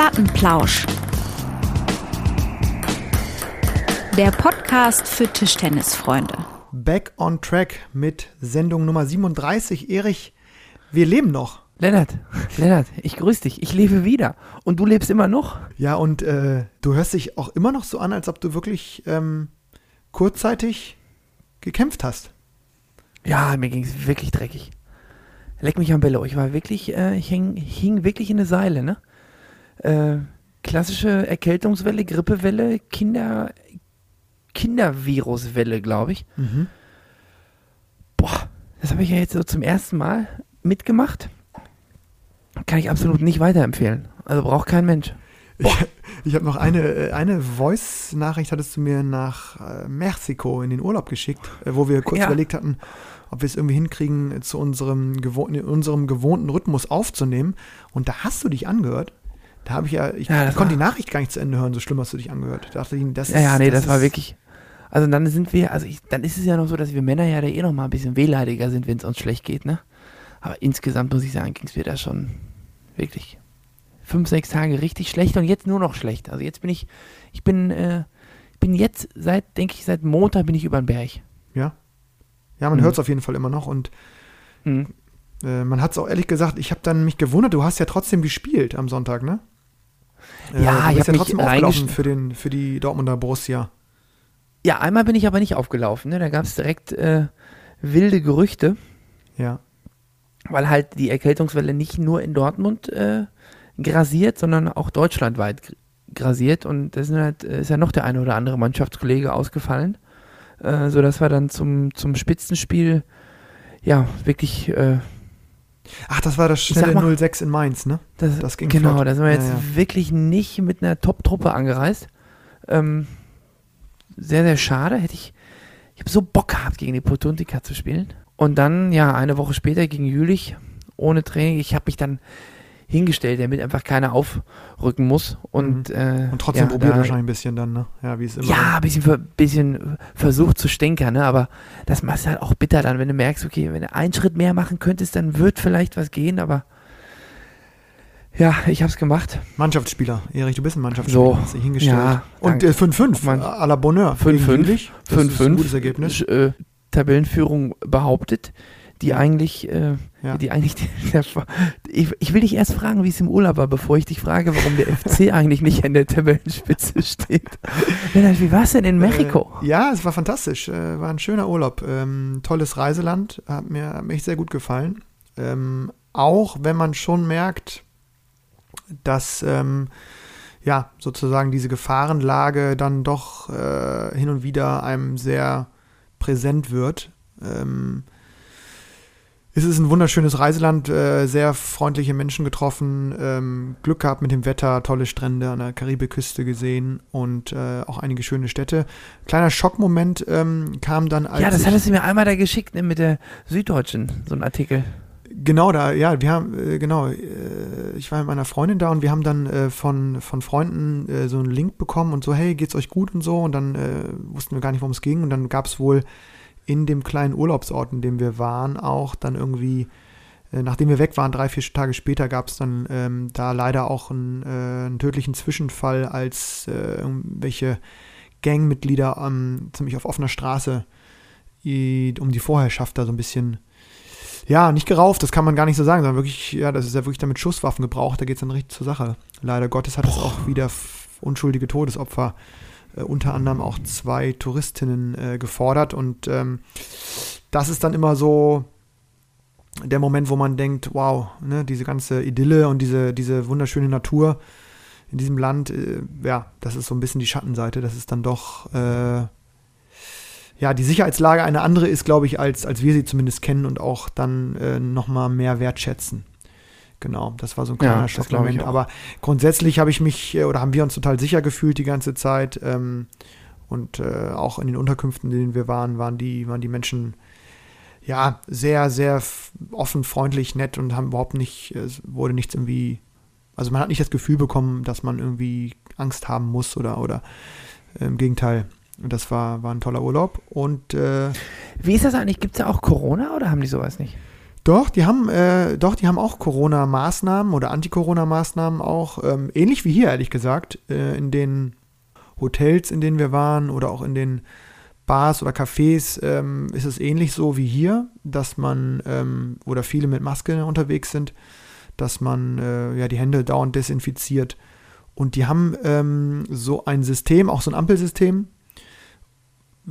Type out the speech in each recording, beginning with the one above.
Plattenplausch. Der Podcast für Tischtennisfreunde. Back on Track mit Sendung Nummer 37. Erich, wir leben noch. Lennart, Lennart, ich grüße dich. Ich lebe wieder. Und du lebst immer noch? Ja, und äh, du hörst dich auch immer noch so an, als ob du wirklich ähm, kurzzeitig gekämpft hast. Ja, mir ging es wirklich dreckig. Leck mich am Bello. Ich war wirklich, äh, ich hing, hing wirklich in eine Seile, ne? Äh, klassische Erkältungswelle, Grippewelle, Kinder, Kinderviruswelle, glaube ich. Mhm. Boah, das habe ich ja jetzt so zum ersten Mal mitgemacht. Kann ich absolut nicht weiterempfehlen. Also braucht kein Mensch. Ich, ich habe noch eine, äh, eine Voice-Nachricht, hattest du mir nach äh, Mexiko in den Urlaub geschickt, äh, wo wir kurz Ja. überlegt hatten, ob wir es irgendwie hinkriegen, zu unserem, gewohn in unserem gewohnten Rhythmus aufzunehmen. Und da hast du dich angehört. Da habe ich ja, ich Ja, das konnte die war- Nachricht gar nicht zu Ende hören, so schlimm hast du dich angehört. Da dachte ich, das ist, Ja, ja, nee, das, war ist- wirklich. Also dann sind wir, also ich, dann ist es ja noch so, dass wir Männer ja da eh noch mal ein bisschen wehleidiger sind, wenn es uns schlecht geht, ne? Aber insgesamt muss ich sagen, ging es mir da schon wirklich fünf, sechs Tage richtig schlecht und jetzt nur noch schlecht. Also jetzt bin ich, ich bin, äh, bin jetzt seit, denke ich, seit Montag bin ich über den Berg. Ja. Ja, man Mhm. hört es auf jeden Fall immer noch und Mhm. Äh, man hat es auch ehrlich gesagt, ich habe dann mich gewundert, du hast ja trotzdem gespielt am Sonntag, ne? Äh, Ja, du ich bist hab ja trotzdem aufgelaufen für, den, für die Dortmunder Borussia. Ja, einmal bin ich aber nicht aufgelaufen, ne? Da gab es direkt äh, wilde Gerüchte. Ja. weil halt die Erkältungswelle nicht nur in Dortmund äh, grasiert, sondern auch deutschlandweit gr- grasiert. Und da sind halt, äh, ist ja noch der eine oder andere Mannschaftskollege ausgefallen, äh, sodass wir dann zum, zum Spitzenspiel ja wirklich äh, Ach, das war das schnelle mal- 06 in Mainz, ne? das, Das ging genau, flott. da sind wir Ja, jetzt ja. wirklich nicht mit einer Top-Truppe angereist. Ähm, sehr, sehr schade. Hätte ich, ich habe so Bock gehabt, gegen die Potuntica zu spielen. Und dann, ja, eine Woche später gegen Jülich, ohne Training. Ich habe mich dann hingestellt, damit einfach keiner aufrücken muss. Und, äh, Mhm. Und trotzdem ja, probiert da- wahrscheinlich ein bisschen dann, ne? Ja, wie es immer. Ja, ein bisschen, bisschen versucht zu stänkern, ne? aber das machst du halt auch bitter dann, wenn du merkst, okay, wenn du einen Schritt mehr machen könntest, dann wird vielleicht was gehen, aber ja, ich hab's gemacht. Mannschaftsspieler. Erich, du bist ein Mannschaftsspieler. So, Hast dich hingestellt. ja, Und danke. äh, 5-5. Mann. à la Bonheur. 5-5. Gegen Jülich. Das ist ein 5-5. gutes Ergebnis. Äh, Tabellenführung behauptet, die eigentlich, äh, Ja. die eigentlich, der, ich, ich will dich erst fragen, wie es im Urlaub war, bevor ich dich frage, warum der FC eigentlich nicht an der Tabellenspitze steht. Lennart, wie war's denn in Mexiko? Äh, ja, es war fantastisch. Äh, war ein schöner Urlaub. Ähm, tolles Reiseland. Hat mir, hat mir echt sehr gut gefallen. Ähm, auch wenn man schon merkt, dass ähm, ja sozusagen diese Gefahrenlage dann doch äh, hin und wieder einem sehr präsent wird. Ähm, es ist ein wunderschönes Reiseland, äh, sehr freundliche Menschen getroffen, ähm, Glück gehabt mit dem Wetter, tolle Strände an der Karibikküste gesehen und äh, auch einige schöne Städte. Kleiner Schockmoment ähm, kam dann als ja, das hattest du mir einmal da geschickt, ne, mit der Süddeutschen, so ein Artikel. Genau da, ja, wir haben, äh, genau, äh, ich war mit meiner Freundin da und wir haben dann äh, von, von Freunden so einen Link bekommen und so, hey, geht's euch gut und so und dann wussten wir gar nicht, worum es ging und dann gab es wohl in dem kleinen Urlaubsort, in dem wir waren, auch dann irgendwie, äh, nachdem wir weg waren, drei, vier Tage später gab es dann ähm, da leider auch einen, äh, einen tödlichen Zwischenfall, als äh, irgendwelche Gangmitglieder ähm, ziemlich auf offener Straße i- um die Vorherrschaft da so ein bisschen ja, nicht gerauft, das kann man gar nicht so sagen, sondern wirklich, ja, das ist ja wirklich damit Schusswaffen gebraucht, da geht es dann richtig zur Sache. Leider Gottes hat es auch wieder unschuldige Todesopfer, äh, unter anderem auch zwei Touristinnen äh, gefordert und ähm, das ist dann immer so der Moment, wo man denkt, wow, ne, diese ganze Idylle und diese, diese wunderschöne Natur in diesem Land, äh, ja, das ist so ein bisschen die Schattenseite, das ist dann doch äh, ja, die Sicherheitslage eine andere ist, glaube ich, als, als wir sie zumindest kennen und auch dann äh, nochmal mehr wertschätzen. Genau, das war so ein Ja, kleiner ich Schockmoment. Aber grundsätzlich habe ich mich äh, oder haben wir uns total sicher gefühlt die ganze Zeit. Ähm, und äh, auch in den Unterkünften, in denen wir waren, waren die, waren die Menschen ja sehr, sehr offen, freundlich, nett und haben überhaupt nicht, es wurde nichts irgendwie, also man hat nicht das Gefühl bekommen, dass man irgendwie Angst haben muss oder, oder äh, im Gegenteil. Und das war, war ein toller Urlaub. Und äh, Wie ist das eigentlich? Gibt es da auch Corona oder haben die sowas nicht? Doch, die haben, äh, doch, die haben auch Corona-Maßnahmen oder Anti-Corona-Maßnahmen auch, ähm, ähnlich wie hier, ehrlich gesagt, äh, in den Hotels, in denen wir waren oder auch in den Bars oder Cafés ähm, ist es ähnlich so wie hier, dass man ähm, oder viele mit Maske unterwegs sind, dass man äh, ja die Hände dauernd desinfiziert. Und die haben ähm, so ein System, auch so ein Ampelsystem,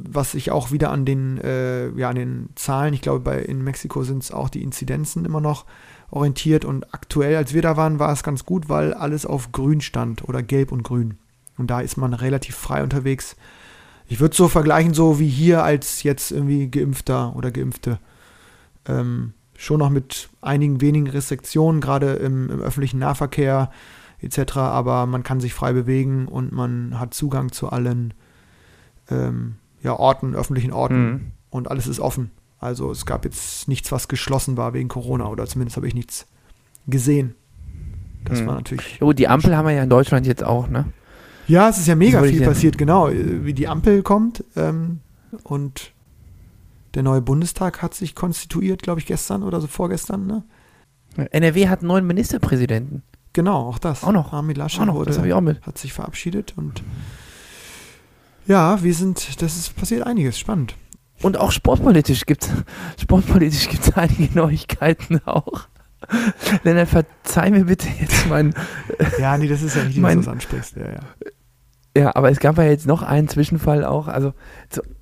was sich auch wieder an den, äh, ja, an den Zahlen, ich glaube, bei, in Mexiko sind es auch die Inzidenzen immer noch orientiert. Und aktuell, als wir da waren, war es ganz gut, weil alles auf grün stand oder gelb und grün. Und da ist man relativ frei unterwegs. Ich würde es so vergleichen, so wie hier als jetzt irgendwie Geimpfter oder Geimpfte. Ähm, schon noch mit einigen wenigen Restriktionen, gerade im, im öffentlichen Nahverkehr etc. Aber man kann sich frei bewegen und man hat Zugang zu allen ähm, ja, Orten, öffentlichen Orten mhm. und alles ist offen. Also es gab jetzt nichts, was geschlossen war wegen Corona oder zumindest habe ich nichts gesehen. Das mhm. war natürlich. Jo, die Ampel haben wir ja in Deutschland jetzt auch, ne? Ja, es ist ja mega viel passiert, genau. Wie die Ampel kommt ähm, und der neue Bundestag hat sich konstituiert, glaube ich, gestern oder so vorgestern, ne? NRW hat einen neuen Ministerpräsidenten. Genau, auch das. Auch noch. Armin Laschet auch noch, wurde, das ich auch mit. hat sich verabschiedet und ja, wir sind, das ist passiert einiges, spannend. Und auch sportpolitisch gibt es sportpolitisch gibt's einige Neuigkeiten auch. Lennart, verzeih mir bitte jetzt mein. Ja, nee, das ist ja nicht, mein, was du ansprichst. Ja, ja. ja, aber es gab ja jetzt noch einen Zwischenfall auch. Also,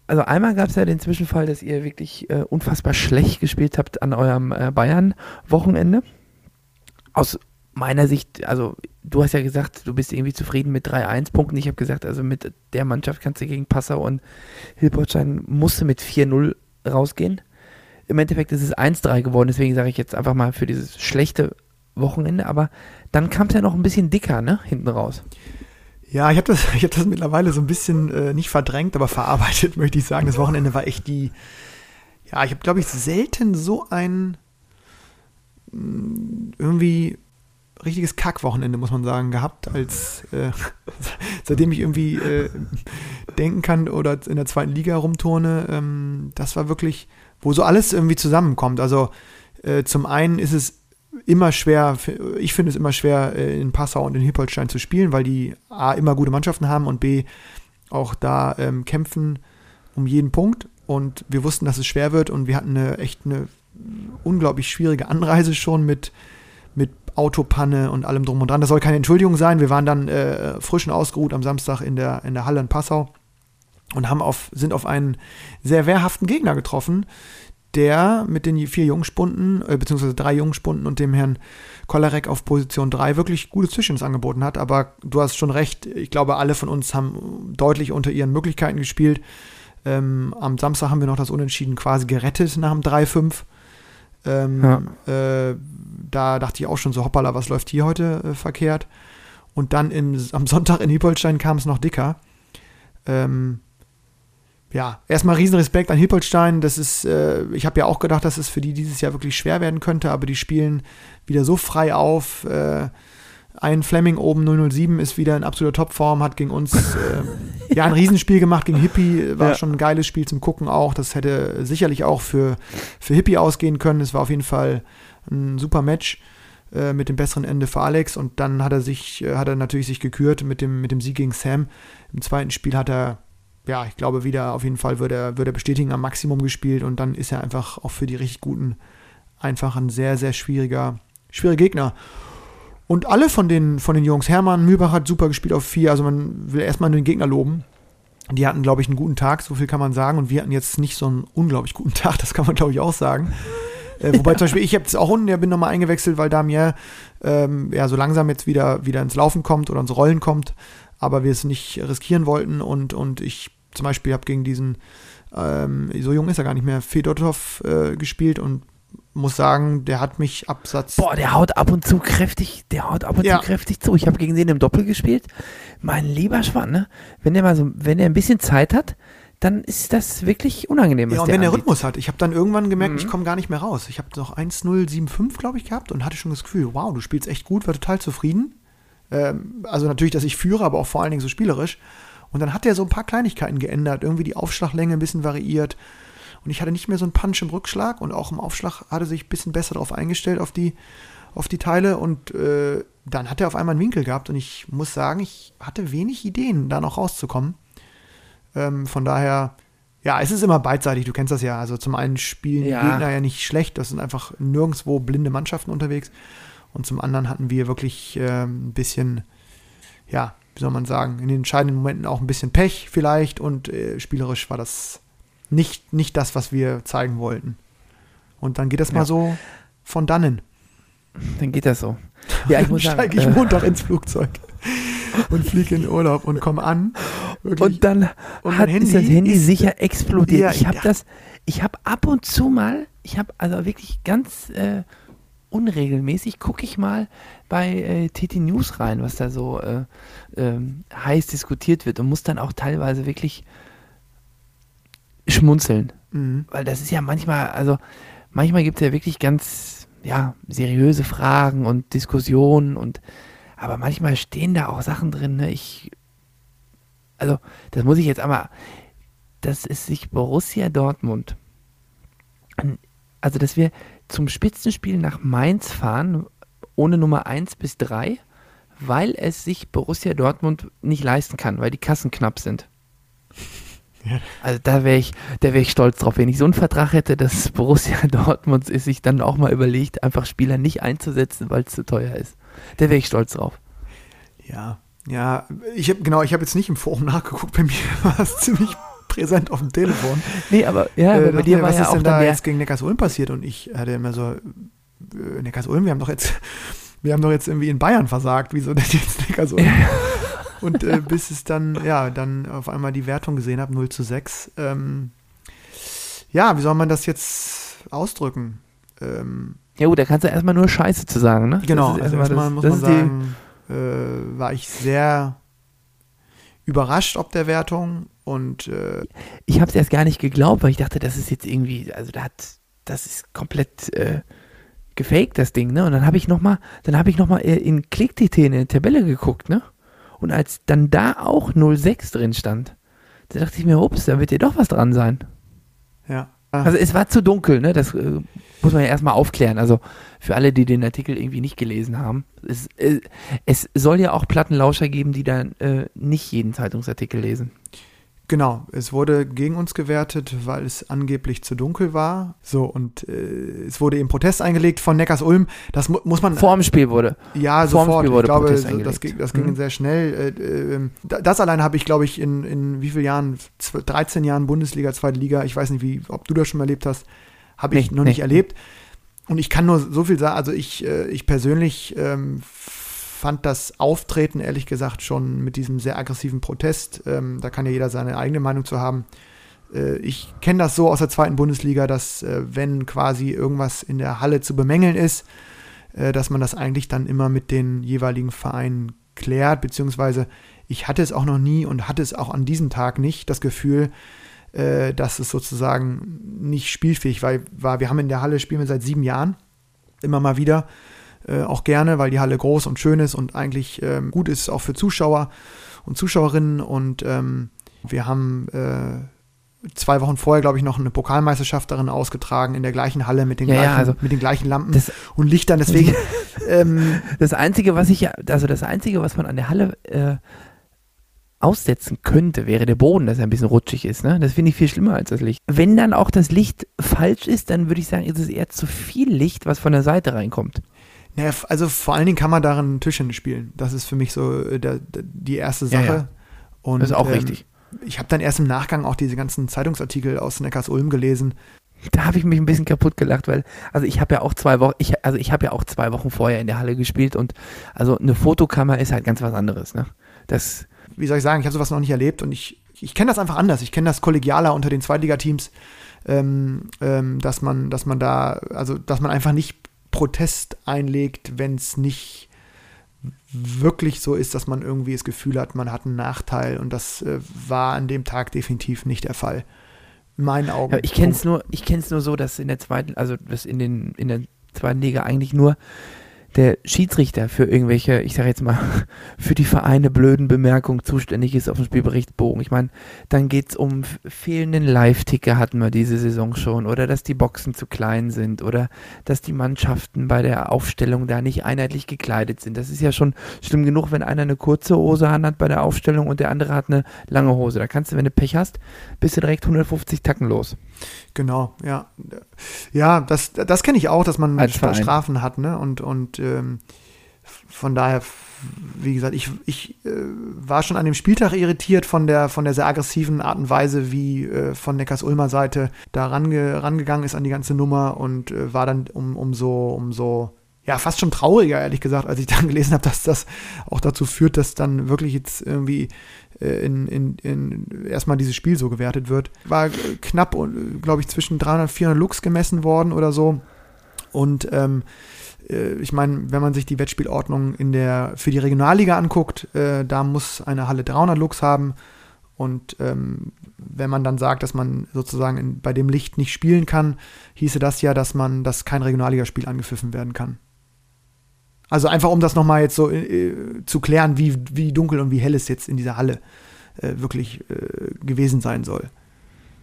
also einmal gab es ja den Zwischenfall, dass ihr wirklich äh, unfassbar schlecht gespielt habt an eurem äh, Bayern-Wochenende. Aus meiner Sicht, also du hast ja gesagt, du bist irgendwie zufrieden mit 3-1 Punkten. Ich habe gesagt, also mit der Mannschaft kannst du gegen Passau und Hilbertstein musste mit 4-0 rausgehen. Im Endeffekt ist es 1-3 geworden, deswegen sage ich jetzt einfach mal für dieses schlechte Wochenende, aber dann kam es ja noch ein bisschen dicker, ne, hinten raus. Ja, ich habe das, hab das mittlerweile so ein bisschen äh, nicht verdrängt, aber verarbeitet, möchte ich sagen. Das Wochenende war echt die, ja, ich habe, glaube ich, selten so ein mm, irgendwie richtiges Kackwochenende, muss man sagen, gehabt, als äh, seitdem ich irgendwie äh, denken kann oder in der zweiten Liga rumturne. Ähm, das war wirklich, wo so alles irgendwie zusammenkommt. Also äh, zum einen ist es immer schwer, ich finde es immer schwer, äh, in Passau und in Hippolstein zu spielen, weil die A immer gute Mannschaften haben und B auch da ähm, kämpfen um jeden Punkt. Und wir wussten, dass es schwer wird und wir hatten eine echt eine unglaublich schwierige Anreise schon mit mit Autopanne und allem drum und dran. Das soll keine Entschuldigung sein. Wir waren dann äh, frisch und ausgeruht am Samstag in der, in der Halle in Passau und haben auf, sind auf einen sehr wehrhaften Gegner getroffen, der mit den vier Jungspunden, äh, beziehungsweise drei Jungspunden und dem Herrn Kolarek auf Position 3 wirklich gutes Zwischens angeboten hat. Aber du hast schon recht, ich glaube, alle von uns haben deutlich unter ihren Möglichkeiten gespielt. Ähm, am Samstag haben wir noch das Unentschieden quasi gerettet nach dem 3-5. Ähm, ja. äh, da dachte ich auch schon so, hoppala, was läuft hier heute äh, verkehrt? Und dann im, am Sonntag in Hippolstein kam es noch dicker. Ähm, ja, erstmal Riesenrespekt an Hippolstein. Das ist, äh, ich habe ja auch gedacht, dass es für die dieses Jahr wirklich schwer werden könnte, aber die spielen wieder so frei auf. Äh, ein Fleming oben 007 ist wieder in absoluter Topform, hat gegen uns äh, ja ein Riesenspiel gemacht gegen Hippie, war ja. schon ein geiles Spiel zum Gucken auch. Das hätte sicherlich auch für, für Hippie ausgehen können. Es war auf jeden Fall ein super Match äh, mit dem besseren Ende für Alex und dann hat er sich, äh, hat er natürlich sich gekürt mit dem, mit dem Sieg gegen Sam. Im zweiten Spiel hat er, ja, ich glaube wieder auf jeden Fall würde er, würde er bestätigen, am Maximum gespielt und dann ist er einfach auch für die richtig guten einfach ein sehr, sehr schwieriger, schwieriger Gegner. Und alle von den, von den Jungs, Hermann Mühlbach hat super gespielt auf vier, also man will erstmal den Gegner loben. Die hatten, glaube ich, einen guten Tag, so viel kann man sagen. Und wir hatten jetzt nicht so einen unglaublich guten Tag, das kann man, glaube ich, auch sagen. Äh, wobei ja. zum Beispiel ich habe es auch unten, der bin nochmal eingewechselt, weil Damien ähm, ja so langsam jetzt wieder, wieder ins Laufen kommt oder ins Rollen kommt, aber wir es nicht riskieren wollten und, und ich zum Beispiel habe gegen diesen, ähm, so jung ist er gar nicht mehr, Fedotov äh, gespielt und muss sagen, der hat mich Absatz. Boah, der haut ab und zu kräftig, der haut ab und ja. zu kräftig zu. Ich habe gegen den im Doppel gespielt. Mein lieber Schwan, ne? Wenn der mal so, wenn er ein bisschen Zeit hat, dann ist das wirklich unangenehm. Ja, und wenn der Rhythmus hat. Ich habe dann irgendwann gemerkt, mhm. ich komme gar nicht mehr raus. Ich habe noch 1-0-7-5, glaube ich, gehabt und hatte schon das Gefühl, wow, du spielst echt gut, war total zufrieden. Ähm, also natürlich, dass ich führe, aber auch vor allen Dingen so spielerisch. Und dann hat er so ein paar Kleinigkeiten geändert, irgendwie die Aufschlaglänge ein bisschen variiert und ich hatte nicht mehr so einen Punch im Rückschlag und auch im Aufschlag hatte sich ein bisschen besser darauf eingestellt, auf die, auf die Teile und äh, dann hat er auf einmal einen Winkel gehabt und ich muss sagen, ich hatte wenig Ideen, da noch rauszukommen. Ähm, von daher, ja, es ist immer beidseitig, du kennst das ja. Also zum einen spielen Ja. die Gegner ja nicht schlecht, das sind einfach nirgendwo blinde Mannschaften unterwegs. Und zum anderen hatten wir wirklich ähm, ein bisschen, ja, wie soll man sagen, in den entscheidenden Momenten auch ein bisschen Pech vielleicht und äh, spielerisch war das nicht, nicht das, was wir zeigen wollten. Und dann geht das Ja. mal so von dannen. Dann geht das so. Ja, ich muss sagen. steige ich äh, Montag ins Flugzeug und fliege in Urlaub und komme an. Wirklich. Und dann Und hat, ist das Handy Handy ist- sicher explodiert. Ja, ich habe das, ich habe ab und zu mal, ich habe also wirklich ganz äh, unregelmäßig, gucke ich mal bei äh, TT News rein, was da so äh, ähm, heiß diskutiert wird und muss dann auch teilweise wirklich schmunzeln. Mhm. Weil das ist ja manchmal, also manchmal gibt es ja wirklich ganz, ja, seriöse Fragen und Diskussionen und aber manchmal stehen da auch Sachen drin, ne? Ich, also, das muss ich jetzt einmal, dass es sich Borussia Dortmund, also dass wir zum Spitzenspiel nach Mainz fahren, ohne Nummer 1 bis 3, weil es sich Borussia Dortmund nicht leisten kann, weil die Kassen knapp sind. Also da wäre ich, da wäre ich stolz drauf, wenn ich so einen Vertrag hätte, dass Borussia Dortmund es sich dann auch mal überlegt, einfach Spieler nicht einzusetzen, weil es zu teuer ist. Da wäre ich stolz drauf. Ja, ja, ich habe genau, ich habe jetzt nicht im Forum nachgeguckt, bei mir war es ziemlich präsent auf dem Telefon. Nee, aber ja, Äh, bei dir mir, war was ja ist auch denn dann da jetzt gegen Neckars-Ulm passiert? Und ich hatte immer so, äh, Neckars-Ulm, wir haben doch jetzt, wir haben doch jetzt irgendwie in Bayern versagt, wieso denn jetzt Neckars-Ulm? Und äh, bis es dann, ja, dann auf einmal die Wertung gesehen habe, 0 zu 6. Ähm, ja, wie soll man das jetzt ausdrücken? Ähm, ja gut, da kannst du erstmal nur Scheiße zu sagen, ne? Genau, also erstmal erstmal das- muss das man sagen, äh, war ich sehr überrascht ob der Wertung und äh, ich habe es erst gar nicht geglaubt, weil ich dachte, das ist jetzt irgendwie, also da hat, das ist komplett äh, gefaked, das Ding, ne? Und dann habe ich nochmal, dann habe ich nochmal in Klick.tt in der Tabelle geguckt, ne? Und als dann da auch 06 drin stand, da dachte ich mir, ups, da wird ja doch was dran sein. ja. Also es war zu dunkel, ne? Das äh, muss man ja erstmal aufklären. Also für alle, die den Artikel irgendwie nicht gelesen haben. Es, äh, es soll ja auch Plattenlauscher geben, die dann äh, nicht jeden Zeitungsartikel lesen. Genau, es wurde gegen uns gewertet, weil es angeblich zu dunkel war. So, und äh, es wurde eben Protest eingelegt von Neckars-Ulm. Das mu muss man. Vor dem Spiel wurde. ja, vorm sofort. Spiel wurde ich glaube, Protest so, das, eingelegt. ging, das ging Mhm. sehr schnell. Äh, äh, da- das allein habe ich, glaube ich, in, in wie vielen Jahren? Zw- 13 Jahren Bundesliga, zweite Liga. Ich weiß nicht, wie, ob du das schon mal erlebt hast. Habe ich Nee, noch nee. nicht erlebt. Und ich kann nur so viel sagen. Also, ich, äh, ich persönlich ähm, fand das Auftreten, ehrlich gesagt, schon mit diesem sehr aggressiven Protest. Ähm, da kann ja jeder seine eigene Meinung zu haben. Äh, ich kenne das so aus der zweiten Bundesliga, dass äh, wenn quasi irgendwas in der Halle zu bemängeln ist, äh, dass man das eigentlich dann immer mit den jeweiligen Vereinen klärt, beziehungsweise ich hatte es auch noch nie und hatte es auch an diesem Tag nicht das Gefühl, äh, dass es sozusagen nicht spielfähig war, war. Wir haben in der Halle spielen wir seit sieben Jahren, immer mal wieder, äh, auch gerne, weil die Halle groß und schön ist und eigentlich ähm, gut ist auch für Zuschauer und Zuschauerinnen und ähm, wir haben äh, zwei Wochen vorher, glaube ich, noch eine Pokalmeisterschaft darin ausgetragen, in der gleichen Halle mit den, Ja, ja, gleichen, also mit den gleichen Lampen und Lichtern. Deswegen, ähm, das Einzige, was ich ja, also das Einzige, was man an der Halle äh, aussetzen könnte, wäre der Boden, dass er ein bisschen rutschig ist. Ne? Das finde ich viel schlimmer als das Licht. Wenn dann auch das Licht falsch ist, dann würde ich sagen, ist es eher zu viel Licht, was von der Seite reinkommt. Naja, also vor allen Dingen kann man darin Tischtennis spielen. Das ist für mich so äh, der, der, die erste Ja, Sache. ja. Und, Das ist auch ähm, richtig. Ich habe dann erst im Nachgang auch diese ganzen Zeitungsartikel aus Neckars-Ulm gelesen. Da habe ich mich ein bisschen kaputt gelacht, weil, also ich habe ja auch zwei Wochen, ich, also ich habe ja auch zwei Wochen vorher in der Halle gespielt und also eine Fotokammer ist halt ganz was anderes, ne? Das, Wie soll ich sagen, ich habe sowas noch nicht erlebt und ich, ich kenne das einfach anders. Ich kenne das kollegialer unter den Zweitligateams, ähm, ähm, dass man, dass man da, also dass man einfach nicht Protest einlegt, wenn es nicht wirklich so ist, dass man irgendwie das Gefühl hat, man hat einen Nachteil und das äh, war an dem Tag definitiv nicht der Fall. In meinen Augen. Ja, ich kenne es nur, ich kenne es nur so, dass in der zweiten, also dass in den in der zweiten Liga eigentlich nur der Schiedsrichter für irgendwelche, ich sage jetzt mal, für die Vereine blöden Bemerkungen zuständig ist auf dem Spielberichtsbogen. Ich meine, dann geht es um fehlenden Live-Ticker hatten wir diese Saison schon oder dass die Boxen zu klein sind oder dass die Mannschaften bei der Aufstellung da nicht einheitlich gekleidet sind. Das ist ja schon schlimm genug, wenn einer eine kurze Hose hat bei der Aufstellung und der andere hat eine lange Hose. Da kannst du, wenn du Pech hast, bist du direkt 150 Tacken los. Genau, ja. Ja, das, das kenne ich auch, dass man Als Verein. Strafen hat, ne? Und, und ähm, von daher, wie gesagt, ich, ich äh, war schon an dem Spieltag irritiert von der, von der sehr aggressiven Art und Weise, wie äh, von Neckars-Ulmer Seite da range, rangegangen ist an die ganze Nummer und äh, war dann um, umso, umso ja, fast schon trauriger, ehrlich gesagt, als ich dann gelesen habe, dass das auch dazu führt, dass dann wirklich jetzt irgendwie in, in, in erstmal dieses Spiel so gewertet wird. War knapp, glaube ich, zwischen 300 und 400 Lux gemessen worden oder so. Und ähm, äh, ich meine, wenn man sich die Wettspielordnung in der, für die Regionalliga anguckt, äh, da muss eine Halle 300 Lux haben. Und ähm, wenn man dann sagt, dass man sozusagen in, bei dem Licht nicht spielen kann, hieße das ja, dass man, dass kein Regionalligaspiel angepfiffen werden kann. Also einfach, um das nochmal jetzt so äh, zu klären, wie, wie dunkel und wie hell es jetzt in dieser Halle äh, wirklich äh, gewesen sein soll.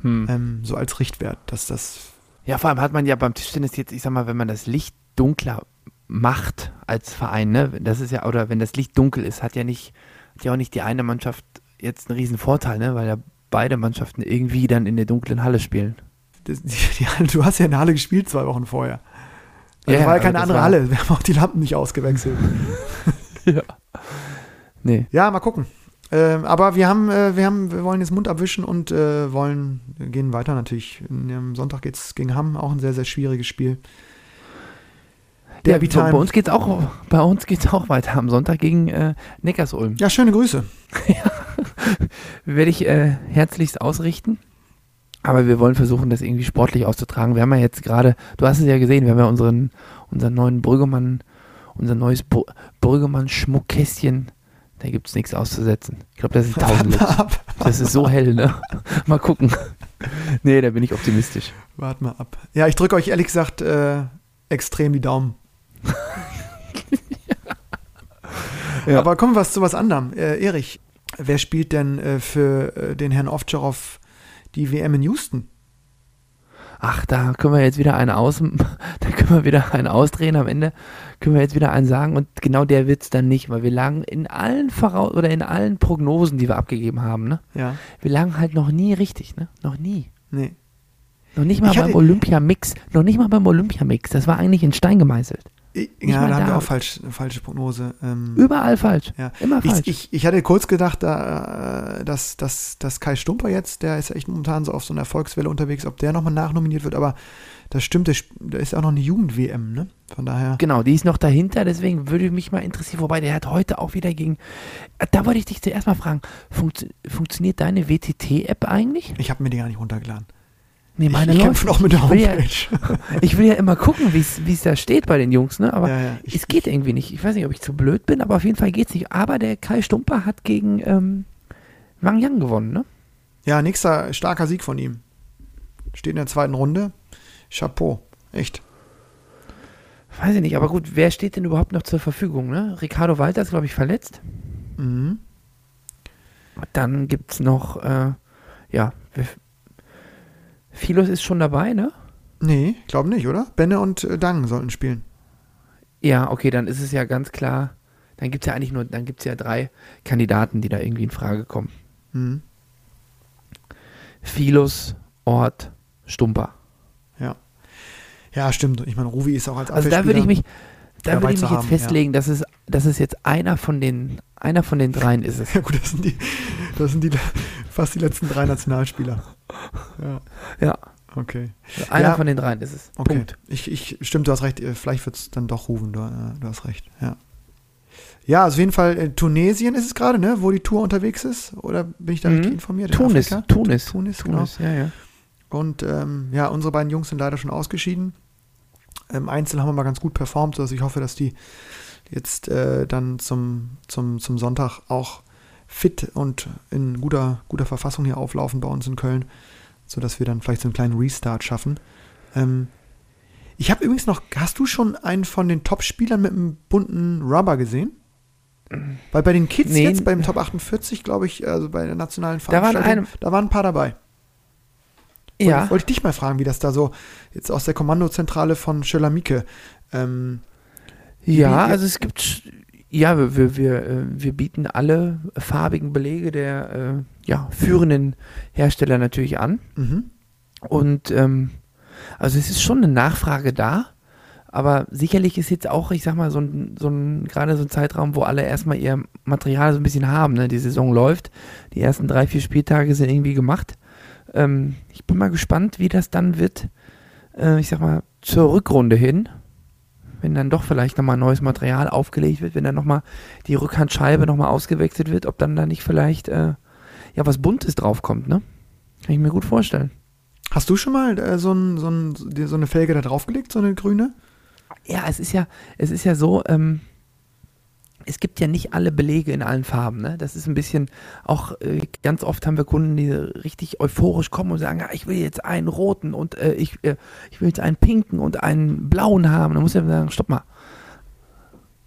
Hm. Ähm, so als Richtwert, dass das. Ja, vor allem hat man ja beim Tischtennis jetzt, ich sag mal, wenn man das Licht dunkler macht als Verein, ne, das ist ja, oder wenn das Licht dunkel ist, hat ja nicht, hat ja auch nicht die eine Mannschaft jetzt einen riesen Vorteil, ne, weil ja beide Mannschaften irgendwie dann in der dunklen Halle spielen. Das, die, die, du hast ja in der Halle gespielt zwei Wochen vorher. Also ja, war ja keine andere war Halle. Wir haben auch die Lampen nicht ausgewechselt. ja. Nee. Ja, mal gucken. Ähm, aber wir haben, äh, wir haben, wir wollen jetzt Mund abwischen und äh, wollen, gehen weiter natürlich. Am Sonntag geht es gegen Hamm, auch ein sehr, sehr schwieriges Spiel. Der ja, bei uns geht's auch, bei uns geht's auch weiter am Sonntag gegen äh, Neckarsulm. Ja, schöne Grüße. ja. Werde ich äh, herzlichst ausrichten. Aber wir wollen versuchen, das irgendwie sportlich auszutragen. Wir haben ja jetzt gerade, du hast es ja gesehen, wir haben ja unseren, unseren neuen Brüggemann, unser neues Br Brüggemann-Schmuckkästchen. Da gibt es nichts auszusetzen. Ich glaube, das ist 1000 Lux. Das ist so hell, ne? mal gucken. nee, da bin ich optimistisch. Wart mal ab. Ja, ich drücke euch ehrlich gesagt äh, extrem die Daumen. ja. Aber kommen wir zu was anderem. Äh, Erich, wer spielt denn äh, für äh, den Herrn Ovtcharov die WM in Houston. Ach, da können wir jetzt wieder einen aus, da können wir wieder einen ausdrehen am Ende, können wir jetzt wieder einen sagen und genau der wird es dann nicht, weil wir lagen in allen Voraus oder in allen Prognosen, die wir abgegeben haben, ne? Ja. Wir lagen halt noch nie richtig, ne? Noch nie. Nee. Noch nicht mal beim Olympia-Mix, noch nicht mal beim Olympia-Mix, das war eigentlich in Stein gemeißelt. Ja, da haben wir auch falsch, eine falsche Prognose. Ähm, Überall falsch. Ja. Immer falsch. Ich, ich, ich hatte kurz gedacht, da, äh, dass, dass, dass Kai Stumper jetzt, der ist echt momentan so auf so einer Erfolgswelle unterwegs, ob der nochmal nachnominiert wird, aber das stimmt, da ist auch noch eine Jugend-WM, ne? Von daher. Genau, die ist noch dahinter, deswegen würde mich mal interessieren, wobei der hat heute auch wieder gegen. Äh, da wollte ich dich zuerst mal fragen, funkt, funktioniert deine WTT-App eigentlich? Ich habe mir die gar nicht runtergeladen. Nee, meine ich, ich kämpfe noch mit der Homepage. Ich will, ja, ich will ja immer gucken, wie es da steht bei den Jungs, ne? Aber ja, ja. Ich, es geht irgendwie nicht. Ich weiß nicht, ob ich zu blöd bin, aber auf jeden Fall geht es nicht. Aber der Kai Stumper hat gegen ähm, Wang Yang gewonnen, ne? Ja, nächster starker Sieg von ihm. Steht in der zweiten Runde. Chapeau. Echt. Weiß ich nicht, aber gut, wer steht denn überhaupt noch zur Verfügung, ne? Ricardo Walter ist, glaube ich, verletzt. Mhm. Dann gibt es noch, äh, ja, Philos ist schon dabei, ne? Nee, glaube nicht, oder? Benne und äh, Dang sollten spielen. Ja, okay, dann ist es ja ganz klar. Dann gibt es ja eigentlich nur, dann gibt es ja drei Kandidaten, die da irgendwie in Frage kommen. Mhm. Philos, Ort, Stumper. Ja. Ja, stimmt. Ich meine, Ruvi ist auch als Also da würde ich mich, da würde ich mich jetzt haben, festlegen, ja. dass, es, dass es jetzt einer von den, einer von den dreien ist es. Ja gut, das sind die, das sind die fast die letzten drei Nationalspieler. Ja. Ja. Okay. Also einer ja. von den dreien ist es. Okay. Punkt. Ich, ich, stimmt, du hast recht. Vielleicht wird es dann doch rufen. Du, äh, du, hast recht. Ja. Ja, also auf jeden Fall äh, Tunesien ist es gerade, ne, wo die Tour unterwegs ist. Oder bin ich da mhm. richtig informiert? Tunis, Tunis. Tunis, Tunis, genau. ja, ja. Und ähm, ja, unsere beiden Jungs sind leider schon ausgeschieden. Im Einzel haben wir mal ganz gut performt, also ich hoffe, dass die jetzt äh, dann zum, zum, zum Sonntag auch fit und in guter, guter Verfassung hier auflaufen bei uns in Köln, sodass wir dann vielleicht so einen kleinen Restart schaffen. Ähm, Ich habe übrigens noch, hast du schon einen von den Top-Spielern mit einem bunten Rubber gesehen? Weil bei den Kids Nee. jetzt, beim Top 48, glaube ich, also bei der nationalen Da waren Veranstaltung, eine- da waren ein paar dabei. Ja. Wollte, ich dich mal fragen, wie das da so jetzt aus der Kommandozentrale von Schöller-Mieke. Ähm, Ja, also es gibt, ja, wir, wir, wir, äh, wir bieten alle farbigen Belege der äh, ja, führenden Hersteller natürlich an. mhm. Und ähm, also es ist schon eine Nachfrage da, aber sicherlich ist jetzt auch, ich sag mal, so ein, so ein gerade so ein Zeitraum, wo alle erstmal ihr Material so ein bisschen haben. Ne? Die Saison läuft, die ersten drei, vier Spieltage sind irgendwie gemacht. Ähm, ich bin mal gespannt, wie das dann wird, äh, ich sag mal, zur Rückrunde hin, wenn dann doch vielleicht nochmal neues Material aufgelegt wird, wenn dann nochmal die Rückhandscheibe nochmal ausgewechselt wird, ob dann da nicht vielleicht äh, ja was Buntes draufkommt, ne? Kann ich mir gut vorstellen. Hast du schon mal äh, so, ein, so, ein, so eine Felge da draufgelegt, so eine grüne? Ja, es ist ja, es ist ja so, ähm, es gibt ja nicht alle Belege in allen Farben. Ne? Das ist ein bisschen, auch äh, ganz oft haben wir Kunden, die richtig euphorisch kommen und sagen, ja, ich will jetzt einen roten und äh, ich, äh, ich will jetzt einen pinken und einen blauen haben. Dann muss er sagen, stopp mal,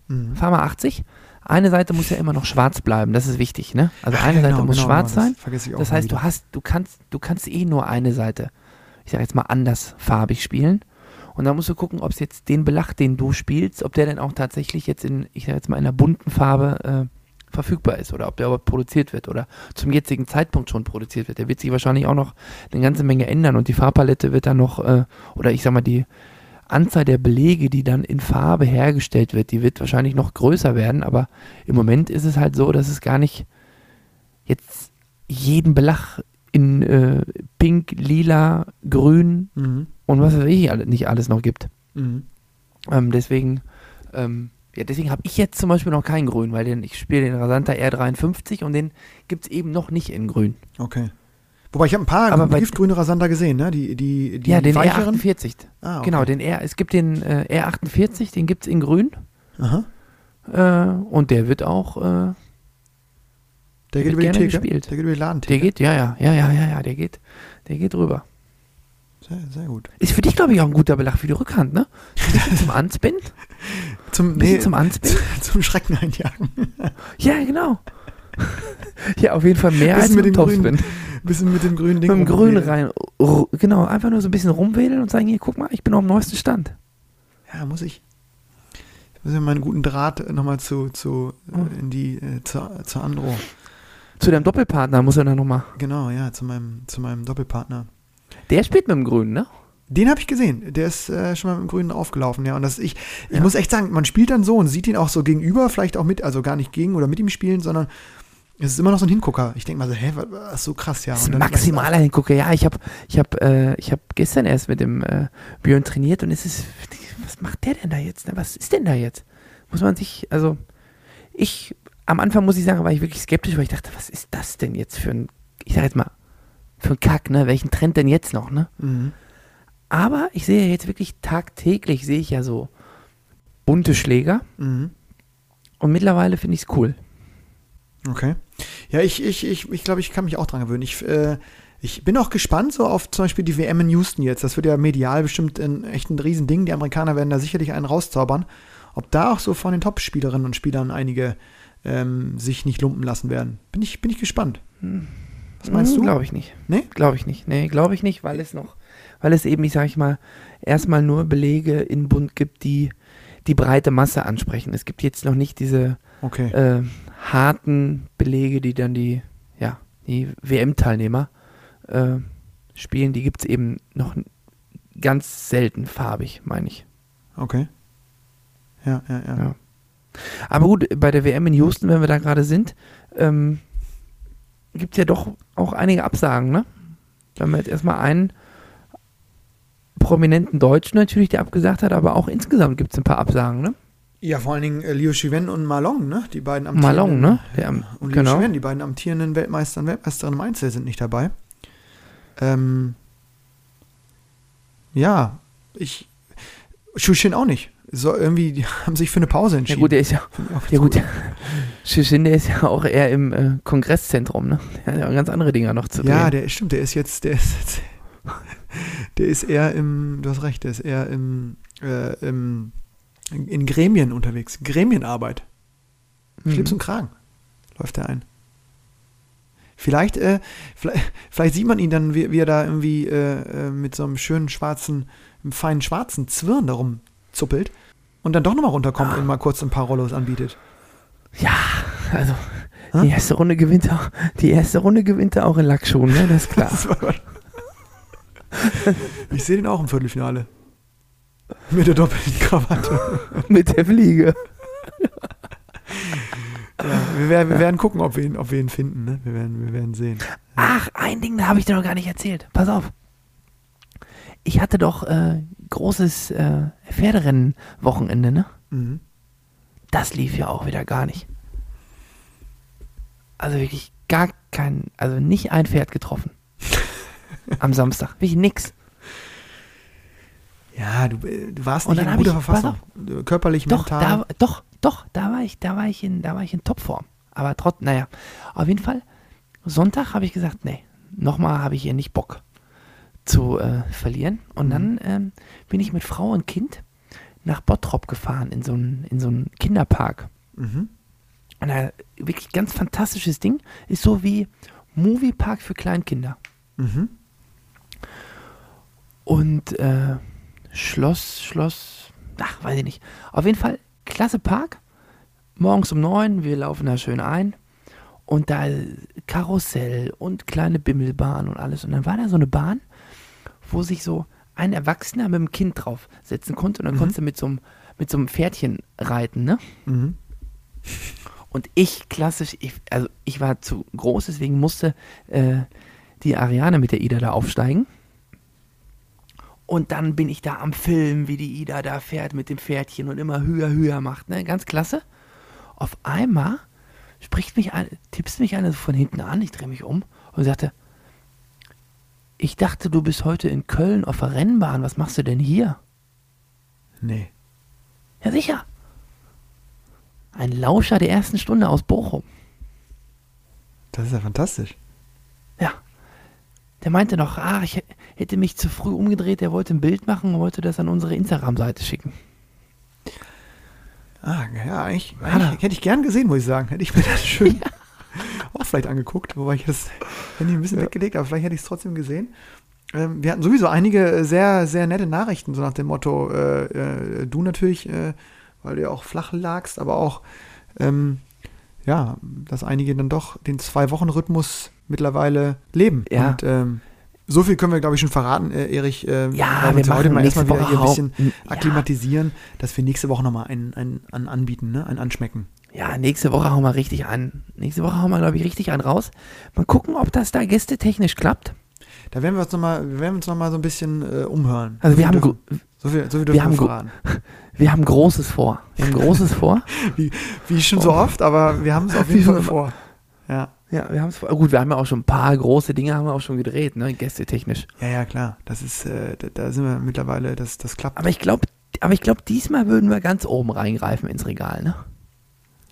Mhm. fahr mal 80. Eine Seite muss ja immer noch schwarz bleiben, das ist wichtig. Ne? Also Ach, eine ja, Seite genau, muss genau, schwarz genau, sein. Das auch Das heißt, wieder. du hast, du kannst, du kannst eh nur eine Seite, ich sag jetzt mal andersfarbig spielen. Und dann musst du gucken, ob es jetzt den Belach, den du spielst, ob der denn auch tatsächlich jetzt in, ich sag jetzt mal, in einer bunten Farbe äh, verfügbar ist oder ob der überhaupt produziert wird oder zum jetzigen Zeitpunkt schon produziert wird. Der wird sich wahrscheinlich auch noch eine ganze Menge ändern und die Farbpalette wird dann noch, äh, oder ich sag mal, die Anzahl der Belege, die dann in Farbe hergestellt wird, die wird wahrscheinlich noch größer werden, aber im Moment ist es halt so, dass es gar nicht jetzt jeden Belach in äh, Pink, Lila, Grün Mhm. Und was ich alle- nicht alles noch gibt. Mhm. Ähm, deswegen, ähm, ja, deswegen habe ich jetzt zum Beispiel noch keinen Grün, weil den, ich spiele den Rasanta R53 und den gibt es eben noch nicht in Grün. Okay. Wobei ich habe ein paar Aber giftgrüne Rasander gesehen, ne? Die, die, die ja, den weicheren. R48. Ah, okay. Genau, den R, es gibt den äh, R48, den gibt es in Grün Aha. äh, und der wird auch, äh, Der geht wird über die Theke. gespielt. Der geht über die Ladentheke. der geht, ja, ja, ja, ja, ja, ja, der geht, der geht rüber. Sehr, sehr gut. Ist für dich, glaube ich, auch ein guter Belach für die Rückhand, ne? Zum Anspinnen? Zum, nee, zum Anspinnen? zum Schrecken einjagen. Ja, genau. ja, auf jeden Fall mehr Bisschen als mit mit dem grünen Topspin. Bisschen mit dem grünen Ding. Mit dem Grün rumprobieren. rein. Genau, einfach nur so ein bisschen rumwedeln und sagen, hier, guck mal, ich bin auf dem neuesten Stand. Ja, muss ich. Ich muss ja meinen guten Draht nochmal zu, zu, äh, in die, äh, zur, zur Andro. Zu deinem Doppelpartner muss er dann nochmal. Genau, ja, zu meinem, zu meinem Doppelpartner. Der spielt mit dem Grünen, ne? Den habe ich gesehen. Der ist äh, schon mal mit dem Grünen aufgelaufen, ja. Und das ich, ich Ja. muss echt sagen, man spielt dann so und sieht ihn auch so gegenüber, vielleicht auch mit, also gar nicht gegen oder mit ihm spielen, sondern es ist immer noch so ein Hingucker. Ich denke mal so, hä, was, was so krass, ja. Das ist ein maximaler Hingucker. Ja, ich habe ich hab, äh, ich hab gestern erst mit dem äh, Björn trainiert und es ist, was macht der denn da jetzt? Ne? Was ist denn da jetzt? Muss man sich, also ich, am Anfang muss ich sagen, war ich wirklich skeptisch, weil ich dachte, was ist das denn jetzt für ein, ich sag jetzt mal, für ein Kack, ne? Welchen Trend denn jetzt noch, ne? Mhm. Aber ich sehe jetzt wirklich tagtäglich, sehe ich ja so bunte Schläger Mhm. und mittlerweile finde ich es cool. Okay. Ja, ich, ich, ich, ich glaube, ich kann mich auch dran gewöhnen. Ich, äh, ich bin auch gespannt so auf zum Beispiel die WM in Houston jetzt. Das wird ja medial bestimmt ein, echt ein Riesending. Die Amerikaner werden da sicherlich einen rauszaubern. Ob da auch so von den Top-Spielerinnen und Spielern einige ähm, sich nicht lumpen lassen werden. Bin ich, bin ich gespannt. Was meinst du? Glaube ich nicht. Nee? Glaube ich nicht. Nee, glaube ich nicht, weil es noch, weil es eben, ich sage ich mal, erstmal nur Belege in Bund gibt, die die breite Masse ansprechen. Es gibt jetzt noch nicht diese Okay. äh, harten Belege, die dann die, ja, die WM-Teilnehmer äh, spielen. Die gibt es eben noch ganz selten farbig, meine ich. Okay. Ja, ja, ja. Ja. Aber gut, bei der WM in Houston, wenn wir da gerade sind, ähm, gibt es ja doch auch einige Absagen, ne? Wir haben jetzt erstmal einen prominenten Deutschen natürlich, der abgesagt hat, aber auch insgesamt gibt es ein paar Absagen, ne? Ja, vor allen Dingen äh, Liu Shiwen und Malong, ne? Die beiden amtierenden. Malong, ne? Der, am- Und Liu genau. Shiwen, die beiden amtierenden Weltmeister und Weltmeisterinnen im Einzel sind nicht dabei. Ähm, ja, ich. Shushin auch nicht. So, irgendwie, die haben sich für eine Pause Ja entschieden. gut, der ist ja, ja gut, cool. Shishin, der ist ja auch eher im äh, Kongresszentrum, ne? Der hat ja ganz andere Dinge noch zu drehen. Ja, der stimmt, der ist jetzt, der ist jetzt, Der ist eher im, du hast recht, der ist eher im, äh, im in Gremien unterwegs. Gremienarbeit. Schlips Mhm. und Kragen läuft er ein. Vielleicht, äh, vielleicht, vielleicht sieht man ihn dann, wie, wie er da irgendwie äh, äh, mit so einem schönen schwarzen, einem feinen schwarzen Zwirn darum zuppelt und dann doch nochmal runterkommt Ah. und mal kurz ein paar Rollos anbietet. Ja, also Hä? die erste Runde gewinnt er, die erste Runde gewinnt er auch in Lackschuhen, ne? Das ist klar. Ich sehe den auch im Viertelfinale. Mit der doppelten Krawatte. Mit der Fliege. Ja, wir, werden, wir werden gucken, ob wir ihn, ob wir ihn finden. Ne? Wir, werden, wir werden sehen. Ach, ein Ding, da habe ich dir noch gar nicht erzählt. Pass auf. Ich hatte doch äh, großes äh, Pferderennen-Wochenende, ne? Mhm. Das lief ja auch wieder gar nicht. Also wirklich gar kein, also nicht ein Pferd getroffen. Am Samstag. Wirklich nix. Ja, du, äh, du warst nicht in guter ich- Verfassung. Körperlich, Doch, mental. da, doch, doch, da war ich, da war ich in, da war ich in Topform. Aber trotz, naja, auf jeden Fall, Sonntag habe ich gesagt, nee, nochmal habe ich hier nicht Bock zu äh, verlieren. Und Mhm. dann ähm, bin ich mit Frau und Kind nach Bottrop gefahren, in so einen in so einen Kinderpark. Mhm. Und da, wirklich ganz fantastisches Ding. Ist so wie Moviepark für Kleinkinder. Mhm. Und äh, Schloss, Schloss, ach, weiß ich nicht. Auf jeden Fall, klasse Park. Morgens um neun, wir laufen da schön ein. Und da Karussell und kleine Bimmelbahn und alles. Und dann war da so eine Bahn, wo sich so ein Erwachsener mit einem Kind drauf setzen konnte. Und dann Mhm. konntest du mit so einem, mit so einem Pferdchen reiten, ne? Mhm. Und ich klassisch, ich, also ich war zu groß, deswegen musste äh, die Ariane mit der Ida da aufsteigen. Und dann bin ich da am Film, wie die Ida da fährt mit dem Pferdchen und immer höher, höher macht. Ne? Ganz klasse. Auf einmal spricht mich ein, tippst mich einer so von hinten an, ich drehe mich um und sagte, ich dachte, du bist heute in Köln auf der Rennbahn, was machst du denn hier? Nee. Ja, sicher. Ein Lauscher der ersten Stunde aus Bochum. Das ist ja fantastisch. Ja. Der meinte noch, ah, ich hä- hätte mich zu früh umgedreht, der wollte ein Bild machen und wollte das an unsere Instagram-Seite schicken. Ah, ja, eigentlich, eigentlich er. hätte ich gern gesehen, muss ich sagen. Hätte ich mir das schön auch vielleicht angeguckt, wobei ich das Handy ein bisschen weggelegt, aber vielleicht hätte ich es trotzdem gesehen. Ähm, wir hatten sowieso einige äh, sehr, sehr nette Nachrichten, so nach dem Motto, äh, äh, du natürlich, äh, weil du ja auch flach lagst, aber auch, ähm, ja, dass einige dann doch den Zwei-Wochen-Rhythmus mittlerweile leben. Ja. Und ähm, so viel können wir, glaube ich, schon verraten, äh, Erich. Äh, Ja, wir uns heute machen mal erstmal wieder hier ein bisschen ja. akklimatisieren, dass wir nächste Woche nochmal einen, einen, einen anbieten, ne? einen anschmecken. Ja, nächste Woche hauen wir richtig an. Nächste Woche hauen wir, glaube ich, richtig einen raus. Mal gucken, ob das da gästetechnisch klappt. Da werden wir uns nochmal, wir werden uns noch mal so ein bisschen äh, umhören. Also So wir haben, dürfen, so viel, so viel wir haben verraten. wir haben Großes vor. Wir haben Großes vor. Wie schon so oft, aber wir haben es auf Wie jeden Fall vor. Ja. Ja, wir haben es vor. Gut, wir haben ja auch schon ein paar große Dinge haben wir auch schon gedreht, ne, gästetechnisch. ja, ja, klar. Das ist, äh, da, da sind wir mittlerweile, das, das klappt. Aber ich glaube, aber ich glaube, diesmal würden wir ganz oben reingreifen ins Regal, ne?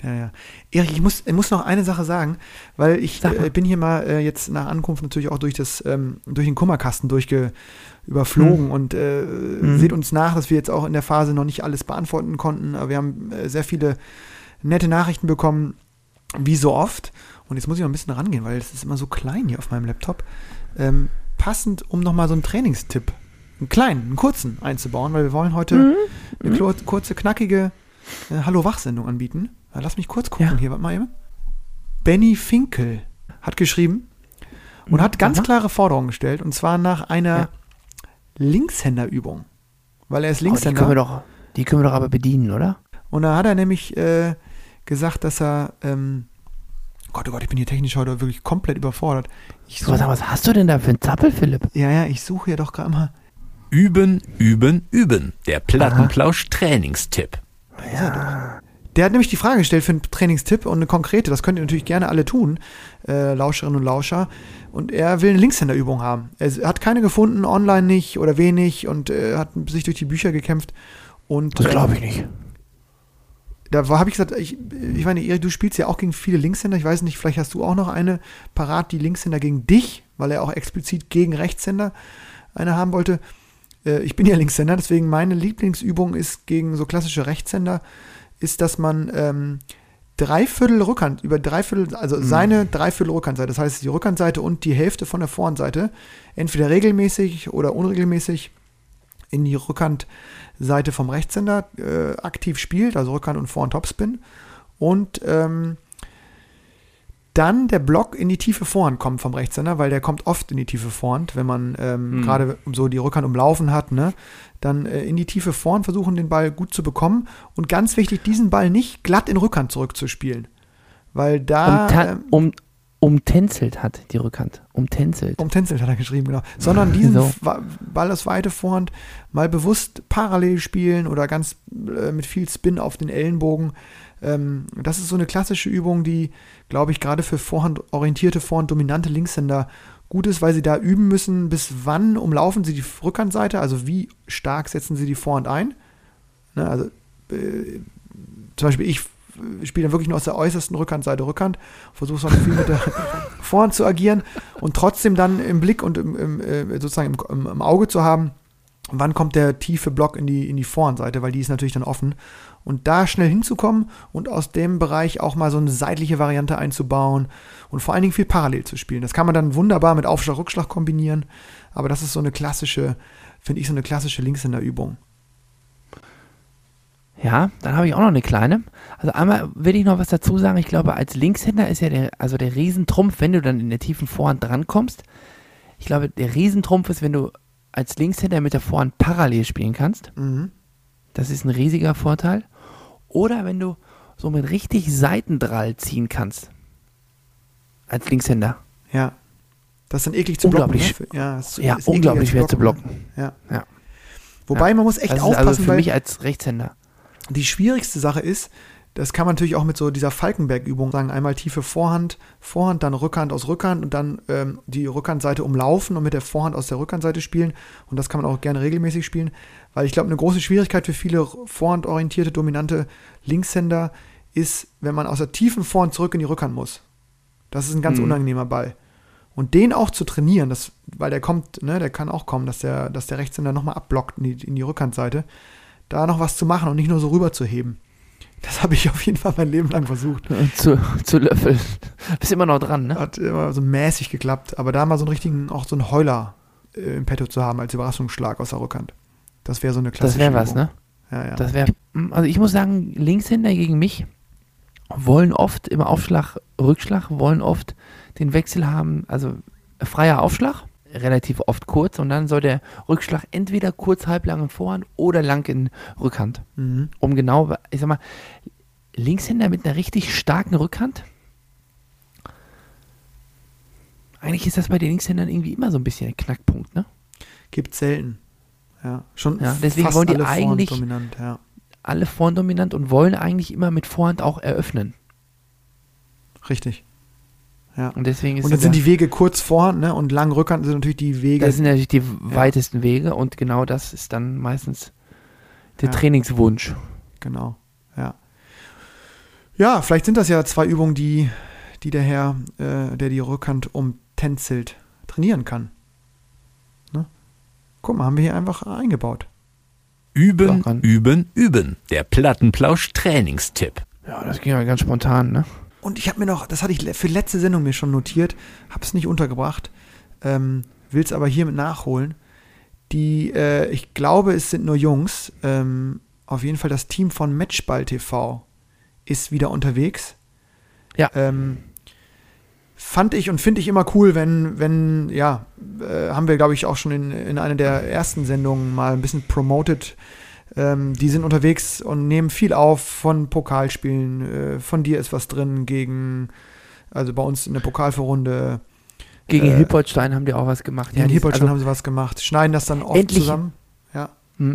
Ja, ja. Erich, ich muss, ich muss noch eine Sache sagen, weil ich äh, bin hier mal äh, jetzt nach Ankunft natürlich auch durch das, ähm, durch den Kummerkasten durchge überflogen und äh, Mhm. seht uns nach, dass wir jetzt auch in der Phase noch nicht alles beantworten konnten, aber wir haben äh, sehr viele nette Nachrichten bekommen, wie so oft. Und jetzt muss ich noch ein bisschen rangehen, weil es ist immer so klein hier auf meinem Laptop. Ähm, passend, um nochmal so einen Trainingstipp, einen kleinen, einen kurzen einzubauen, weil wir wollen heute Mhm. eine klo- kurze, knackige äh, Hallo-Wach-Sendung anbieten. Äh, lass mich kurz gucken Ja. hier, warte mal eben. Benny Finkel hat geschrieben und hat ganz Aha. klare Forderungen gestellt, und zwar nach einer Ja. Linkshänderübung. Weil er ist Oh, die Linkshänder. können wir doch, die können wir doch aber bedienen, oder? Und da hat er nämlich äh, gesagt, dass er, ähm, Gott, oh Gott, ich bin hier technisch heute wirklich komplett überfordert. Sag, suche, was hast du denn da für einen Zappel, Philipp? ja, ja, ich suche ja doch gerade mal. Üben, üben, üben. Der Plattenplausch-Trainingstipp. Der hat nämlich die Frage gestellt für einen Trainingstipp und eine konkrete. Das könnt ihr natürlich gerne alle tun, äh, Lauscherinnen und Lauscher. Und er will eine Linkshänderübung haben. Er hat keine gefunden, online nicht oder wenig und äh, hat sich durch die Bücher gekämpft. Und Das äh, glaube ich nicht. da habe ich gesagt, ich, ich meine, Erik, du spielst ja auch gegen viele Linkshänder. Ich weiß nicht, vielleicht hast du auch noch eine parat, die Linkshänder gegen dich, weil er auch explizit gegen Rechtshänder eine haben wollte, äh, ich bin ja Linkshänder, deswegen meine Lieblingsübung ist gegen so klassische Rechtshänder, ist, dass man ähm, Dreiviertel Rückhand, über Dreiviertel, also seine Dreiviertel Rückhandseite, das heißt die Rückhandseite und die Hälfte von der Vorhandseite, entweder regelmäßig oder unregelmäßig in die Rückhandseite vom Rechtshänder äh, aktiv spielt, also Rückhand und Vorhand Topspin. Und ähm, dann der Block in die tiefe Vorhand kommt vom Rechtshänder, weil der kommt oft in die tiefe Vorhand, wenn man ähm, Hm. gerade so die Rückhand umlaufen hat, ne? Dann äh, in die tiefe Vorhand versuchen, den Ball gut zu bekommen. Und ganz wichtig, diesen Ball nicht glatt in Rückhand zurückzuspielen. Weil da. um, ähm, um, umtänzelt hat die Rückhand. Umtänzelt. Umtänzelt hat er geschrieben, genau. Sondern diesen So. Ball aus weite Vorhand mal bewusst parallel spielen oder ganz äh, mit viel Spin auf den Ellenbogen. Ähm, das ist so eine klassische Übung, die, glaube ich, gerade für vorhandorientierte, vorhanddominante Linkshänder gut ist, weil sie da üben müssen, bis wann umlaufen sie die Rückhandseite, also wie stark setzen sie die Vorhand ein. Ne, also äh, zum Beispiel ich spiele dann wirklich nur aus der äußersten Rückhandseite Rückhand, versuche so viel mit der Vorhand zu agieren und trotzdem dann im Blick und im, im, äh, sozusagen im, im, Auge zu haben, wann kommt der tiefe Block in die, in die Vorhandseite, weil die ist natürlich dann offen. Und da schnell hinzukommen und aus dem Bereich auch mal so eine seitliche Variante einzubauen und vor allen Dingen viel parallel zu spielen. Das kann man dann wunderbar mit Aufschlag, Rückschlag kombinieren, aber das ist so eine klassische, finde ich, so eine klassische Linkshänder-Übung. Ja, dann habe ich auch noch eine kleine. Also einmal will ich noch was dazu sagen. Ich glaube, als Linkshänder ist ja der, also der Riesentrumpf, wenn du dann in der tiefen Vorhand drankommst. Ich glaube, der Riesentrumpf ist, wenn du als Linkshänder mit der Vorhand parallel spielen kannst. Mhm. Das ist ein riesiger Vorteil. Oder wenn du so mit richtig Seitendrall ziehen kannst. Als Linkshänder. Ja. Das ist dann eklig zu blocken. Unglaublich Ne? Ja, ist, Ja, ist unglaublich schwer zu blocken. Ja. Ja. Wobei man muss echt Das ist aufpassen, also für mich als Rechtshänder. Die schwierigste Sache ist, das kann man natürlich auch mit so dieser Falkenberg-Übung sagen, einmal tiefe Vorhand, Vorhand, dann Rückhand aus Rückhand und dann ähm, die Rückhandseite umlaufen und mit der Vorhand aus der Rückhandseite spielen. Und das kann man auch gerne regelmäßig spielen, weil ich glaube, eine große Schwierigkeit für viele vorhandorientierte, dominante Linkshänder ist, wenn man aus der tiefen Vorhand zurück in die Rückhand muss. Das ist ein ganz Mhm. unangenehmer Ball. Und den auch zu trainieren, das, weil der kommt, ne, der kann auch kommen, dass der, dass der Rechtshänder nochmal abblockt in die, in die Rückhandseite, da noch was zu machen und nicht nur so rüber zu heben. Das habe ich auf jeden Fall mein Leben lang versucht. Zu, zu löffeln. Bist immer noch dran, ne? Hat immer so mäßig geklappt, aber da mal so einen richtigen, auch so einen Heuler äh, im Petto zu haben als Überraschungsschlag aus der Rückhand. Das wäre so eine klassische Das wäre was, ne? Ja, ja. Das wäre, also ich muss sagen, Linkshänder gegen mich wollen oft im Aufschlag, Rückschlag, wollen oft den Wechsel haben, also freier Aufschlag, relativ oft kurz und dann soll der Rückschlag entweder kurz, halblang in Vorhand oder lang in Rückhand. mhm. Um genau, ich sag mal, Linkshänder mit einer richtig starken Rückhand. Eigentlich ist das bei den Linkshändern irgendwie immer so ein bisschen ein Knackpunkt, ne? Gibt selten. Ja, schon Ja, deswegen wollen die alle eigentlich- dominant, ja. Alle Vorhand dominant und wollen eigentlich immer mit Vorhand auch eröffnen. Richtig. Ja. Und deswegen ist Und dann es sind ja- die Wege kurz Vorhand, ne? Und lang Rückhand sind natürlich die Wege. Das sind natürlich die weitesten Wege und genau das ist dann meistens der Ja. Trainingswunsch. Genau, ja. Ja, vielleicht sind das ja zwei Übungen, die, die der Herr, äh, der die Rückhand umtänzelt, trainieren kann. Ne? Guck mal, haben wir hier einfach eingebaut. Üben, üben, üben. Der Plattenplausch-Trainingstipp. Ja, das ging ja ganz spontan, ne? Und ich habe mir noch, das hatte ich für letzte Sendung mir schon notiert, habe es nicht untergebracht, ähm, will es aber hiermit nachholen. Die, äh, ich glaube, es sind nur Jungs. Ähm, auf jeden Fall das Team von Matchball TV ist wieder unterwegs. Ja. Ähm, fand ich und finde ich immer cool, wenn, wenn, ja, äh, haben wir, glaube ich, auch schon in, in einer der ersten Sendungen mal ein bisschen promoted. Ähm, die sind unterwegs und nehmen viel auf von Pokalspielen. Äh, von dir ist was drin gegen, also bei uns in der Pokalvorrunde. Gegen Äh, Hilpoltstein haben die auch was gemacht. Ja, in Hippolstein also, haben sie was gemacht. Schneiden das dann oft Endlich- zusammen. Ja.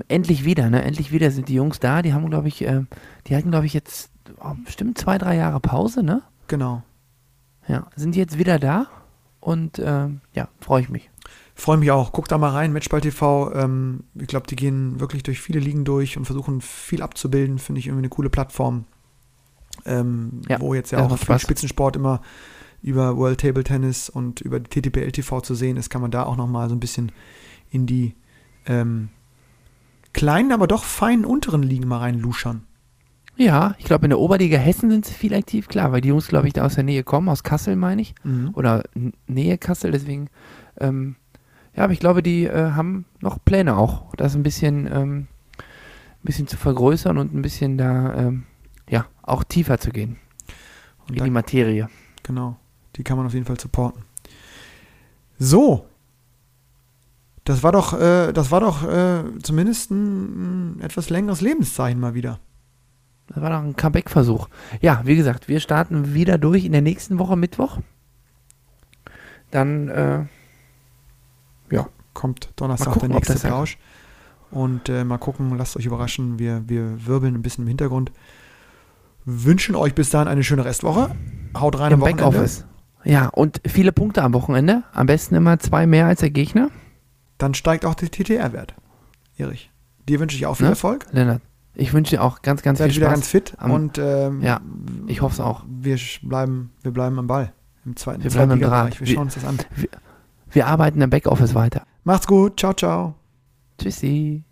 endlich wieder, ne? Endlich wieder sind die Jungs da. Die haben, glaube ich, äh, die hatten, glaube ich, jetzt oh, bestimmt zwei, drei Jahre Pause, ne? Genau. Ja, sind jetzt wieder da und ähm, ja, freue ich mich. Freue mich auch. Guck da mal rein, Matchball TV. Ähm, ich glaube, die gehen wirklich durch viele Ligen durch und versuchen viel abzubilden. Finde ich irgendwie eine coole Plattform. Ähm, Ja, wo jetzt ja auch viel. Spitzensport immer über World Table Tennis und über TTPL TV zu sehen ist, kann man da auch nochmal so ein bisschen in die ähm, kleinen, aber doch feinen unteren Ligen mal reinluschern. Ja, ich glaube, in der Oberliga Hessen sind sie viel aktiv, klar, weil die Jungs, glaube ich, da aus der Nähe kommen, aus Kassel, meine ich. Mhm. Oder Nähe Kassel, deswegen. Ähm, ja, aber ich glaube, die äh, haben noch Pläne auch, das ein bisschen, ähm, ein bisschen zu vergrößern und ein bisschen da, ähm, ja, auch tiefer zu gehen Und in da- die Materie. Genau, die kann man auf jeden Fall supporten. So, das war doch, äh, das war doch äh, zumindest ein, ein etwas längeres Lebenszeichen mal wieder. Das war doch ein Comeback-Versuch. Ja, wie gesagt, wir starten wieder durch in der nächsten Woche Mittwoch. Dann, äh, Kommt Donnerstag gucken, der nächste Plausch. Und äh, mal gucken, lasst euch überraschen. Wir, wir wirbeln ein bisschen im Hintergrund. Wünschen euch bis dahin eine schöne Restwoche. Haut rein im am Wochenende. Backoffice. Ja, und viele Punkte am Wochenende. Am besten immer zwei mehr als der Gegner. Dann steigt auch der TTR-Wert. Erich, dir wünsche ich auch viel Ne? Erfolg. Lennart, ich wünsche dir auch ganz, ganz Seid viel wieder Spaß. ganz fit am- und ähm, Ja, ich hoffe es auch. Wir bleiben, wir bleiben am Ball. Im zweiten Wir bleiben Zweitligabereich. Draht. Wir Wir- schauen uns das an. Wir arbeiten im Backoffice weiter. Macht's gut. Ciao, ciao. Tschüssi.